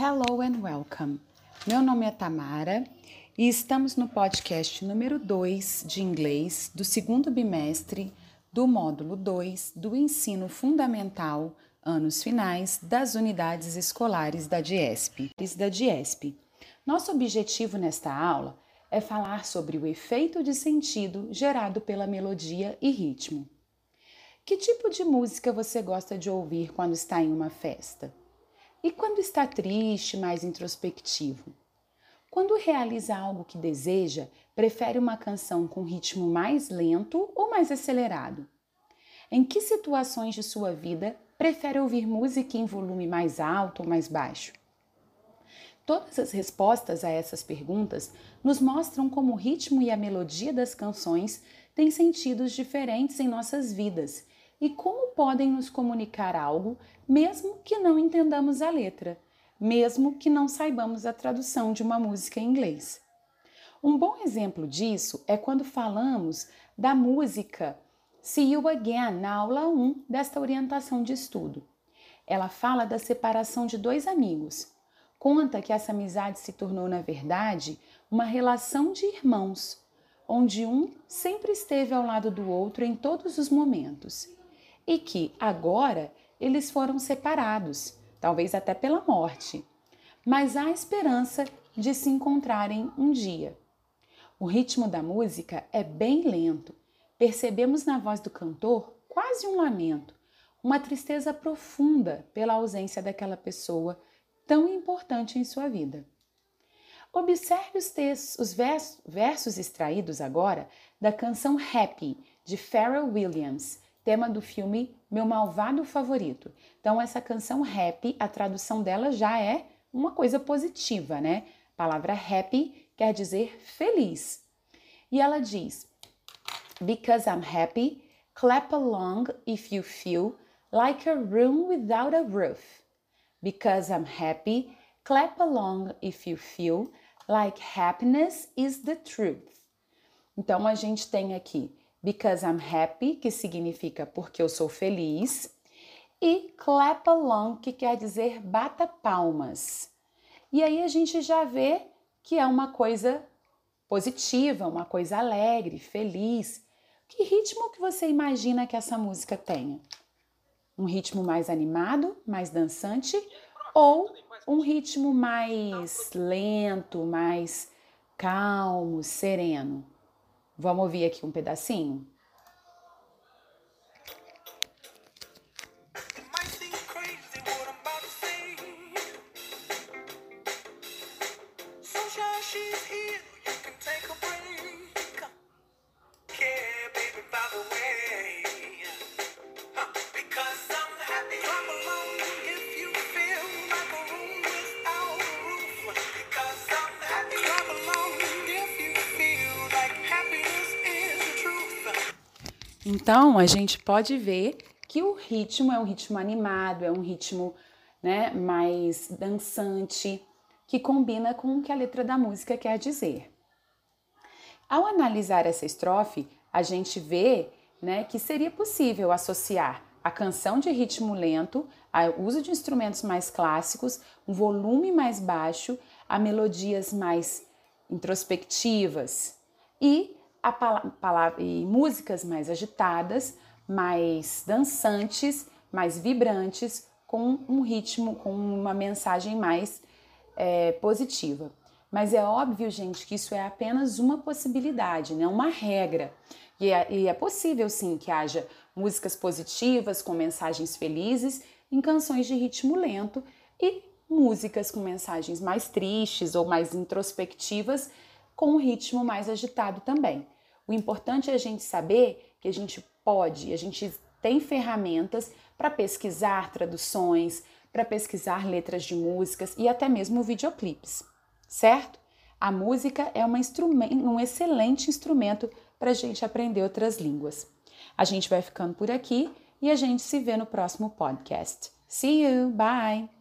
Hello and welcome. Meu nome é Tamara e estamos no podcast número 2 de inglês do segundo bimestre do módulo 2 do ensino fundamental anos finais das unidades escolares da DIESP. Da DIESP. Nosso objetivo nesta aula é falar sobre o efeito de sentido gerado pela melodia e ritmo. Que tipo de música você gosta de ouvir quando está em uma festa? E quando está triste, mais introspectivo? Quando realiza algo que deseja, prefere uma canção com ritmo mais lento ou mais acelerado? Em que situações de sua vida prefere ouvir música em volume mais alto ou mais baixo? Todas as respostas a essas perguntas nos mostram como o ritmo e a melodia das canções têm sentidos diferentes em nossas vidas e como podem nos comunicar algo, mesmo que não entendamos a letra, mesmo que não saibamos a tradução de uma música em inglês. Um bom exemplo disso é quando falamos da música See You Again na aula 1 desta orientação de estudo. Ela fala da separação de dois amigos. Conta que essa amizade se tornou, na verdade, uma relação de irmãos, onde um sempre esteve ao lado do outro em todos os momentos e que agora eles foram separados, talvez até pela morte. Mas há esperança de se encontrarem um dia. O ritmo da música é bem lento. Percebemos na voz do cantor quase um lamento, uma tristeza profunda pela ausência daquela pessoa tão importante em sua vida. Observe os textos, os versos, versos extraídos agora da canção Happy de Pharrell Williams, tema do filme Meu Malvado Favorito. Então, essa canção happy, a tradução dela já é uma coisa positiva, né? A palavra happy quer dizer feliz. E ela diz: Because I'm happy, clap along if you feel like a room without a roof. Because I'm happy, clap along if you feel like happiness is the truth. Então a gente tem aqui because I'm happy, que significa porque eu sou feliz, e clap along, que quer dizer bata palmas. E aí a gente já vê que é uma coisa positiva, uma coisa alegre, feliz. Que ritmo que você imagina que essa música tenha? Um ritmo mais animado, mais dançante ou um ritmo mais lento, mais calmo, sereno? Vamos ouvir aqui um pedacinho? Então, a gente pode ver que o ritmo é um ritmo animado, é um ritmo né, mais dançante, que combina com o que a letra da música quer dizer. Ao analisar essa estrofe, a gente vê né, que seria possível associar a canção de ritmo lento ao uso de instrumentos mais clássicos, um volume mais baixo, a melodias mais introspectivas e a palavra, e músicas mais agitadas, mais dançantes, mais vibrantes, com um ritmo, com uma mensagem mais é, positiva. Mas é óbvio, gente, que isso é apenas uma possibilidade, não né? uma regra. E é, e é possível, sim, que haja músicas positivas, com mensagens felizes, em canções de ritmo lento e músicas com mensagens mais tristes ou mais introspectivas, com um ritmo mais agitado também. O importante é a gente saber que a gente pode, a gente tem ferramentas para pesquisar traduções, para pesquisar letras de músicas e até mesmo videoclipes, certo? A música é um excelente instrumento para a gente aprender outras línguas. A gente vai ficando por aqui e a gente se vê no próximo podcast. See you, bye!